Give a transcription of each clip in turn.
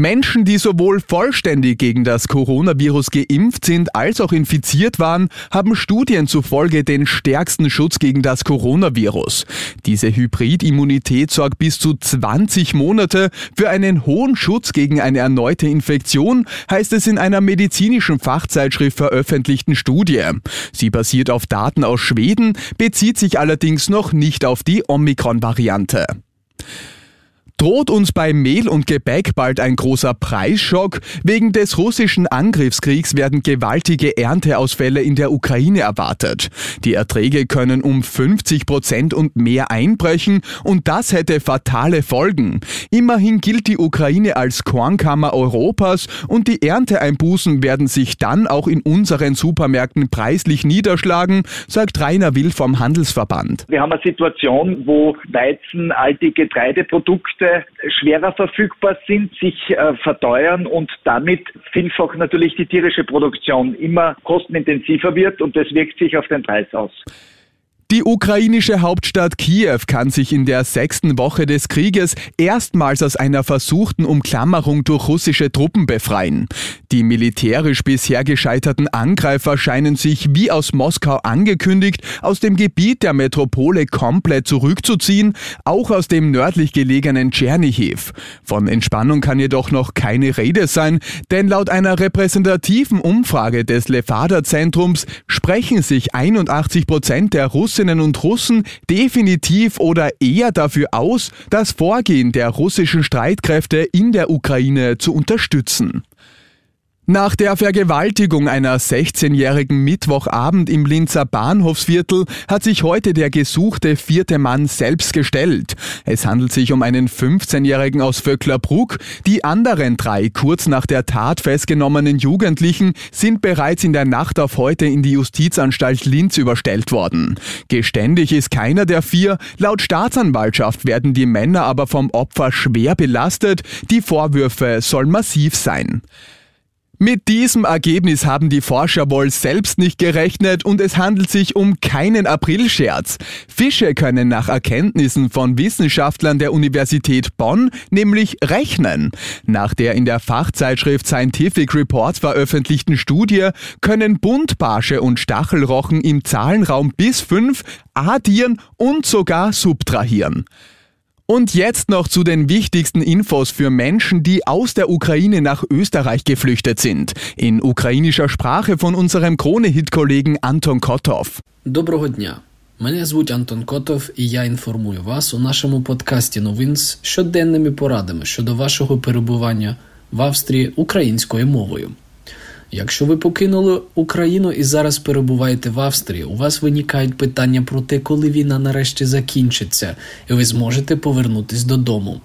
Menschen, die sowohl vollständig gegen das Coronavirus geimpft sind als auch infiziert waren, haben Studien zufolge den stärksten Schutz gegen das Coronavirus. Diese Hybridimmunität sorgt bis zu 20 Monate für einen hohen Schutz gegen eine erneute Infektion, heißt es in einer medizinischen Fachzeitschrift veröffentlichten Studie. Sie basiert auf Daten aus Schweden, bezieht sich allerdings noch nicht auf die Omikron-Variante. Droht uns bei Mehl und Gebäck bald ein großer Preisschock? Wegen des russischen Angriffskriegs werden gewaltige Ernteausfälle in der Ukraine erwartet. Die Erträge können um 50 Prozent und mehr einbrechen und das hätte fatale Folgen. Immerhin gilt die Ukraine als Kornkammer Europas und die Ernteeinbußen werden sich dann auch in unseren Supermärkten preislich niederschlagen, sagt Rainer Will vom Handelsverband. Wir haben eine Situation, wo Weizen, alte Getreideprodukte schwerer verfügbar sind, sich äh, verteuern und damit vielfach natürlich die tierische Produktion immer kostenintensiver wird und das wirkt sich auf den Preis aus. Die ukrainische Hauptstadt Kiew kann sich in der sechsten Woche des Krieges erstmals aus einer versuchten Umklammerung durch russische Truppen befreien. Die militärisch bisher gescheiterten Angreifer scheinen sich, wie aus Moskau angekündigt, aus dem Gebiet der Metropole komplett zurückzuziehen, auch aus dem nördlich gelegenen Tschernihiv. Von Entspannung kann jedoch noch keine Rede sein, denn laut einer repräsentativen Umfrage des Levada-Zentrums sprechen sich 81 Prozent der Russen Russinnen und Russen definitiv oder eher dafür aus, das Vorgehen der russischen Streitkräfte in der Ukraine zu unterstützen. Nach der Vergewaltigung einer 16-jährigen Mittwochabend im Linzer Bahnhofsviertel hat sich heute der gesuchte vierte Mann selbst gestellt. Es handelt sich um einen 15-jährigen aus Vöcklerbruck. Die anderen drei kurz nach der Tat festgenommenen Jugendlichen sind bereits in der Nacht auf heute in die Justizanstalt Linz überstellt worden. Geständig ist keiner der vier. Laut Staatsanwaltschaft werden die Männer aber vom Opfer schwer belastet. Die Vorwürfe sollen massiv sein. Mit diesem Ergebnis haben die Forscher wohl selbst nicht gerechnet und es handelt sich um keinen Aprilscherz. Fische können nach Erkenntnissen von Wissenschaftlern der Universität Bonn nämlich rechnen. Nach der in der Fachzeitschrift Scientific Reports veröffentlichten Studie können Buntbarsche und Stachelrochen im Zahlenraum bis fünf addieren und sogar subtrahieren. Und jetzt noch zu den wichtigsten Infos für Menschen, die aus der Ukraine nach Österreich geflüchtet sind. In ukrainischer Sprache von unserem Krone-Hit-Kollegen Anton Kotov. Доброго дня. Мене звуть Антон Котов, і я інформую вас у нашому подкасті новин з щоденними порадами щодо вашого перебування в Австрії українською мовою. Якщо ви покинули Україну і зараз перебуваєте в Австрії, у вас виникають питання про те, коли війна нарешті закінчиться, і ви зможете повернутись додому.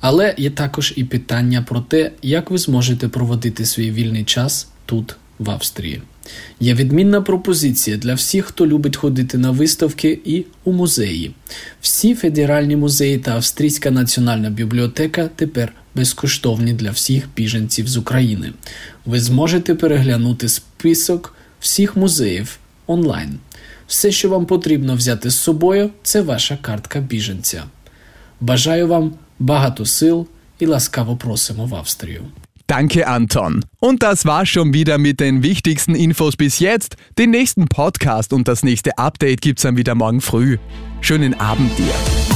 Але є також і питання про те, як ви зможете проводити свій вільний час тут, в Австрії. Є відмінна пропозиція для всіх, хто любить ходити на виставки і у музеї. Всі федеральні музеї та Австрійська національна бібліотека тепер безкоштовні для всіх біженців з України. Ви зможете переглянути список всіх музеїв онлайн. Все, що вам потрібно взяти з собою, це ваша картка біженця. Бажаю вам багато сил і ласкаво просимо в Австрію. Danke, Anton. Und das war schon wieder mit den wichtigsten Infos bis jetzt. Den nächsten Podcast und das nächste Update gibt's dann wieder morgen früh. Schönen Abend dir.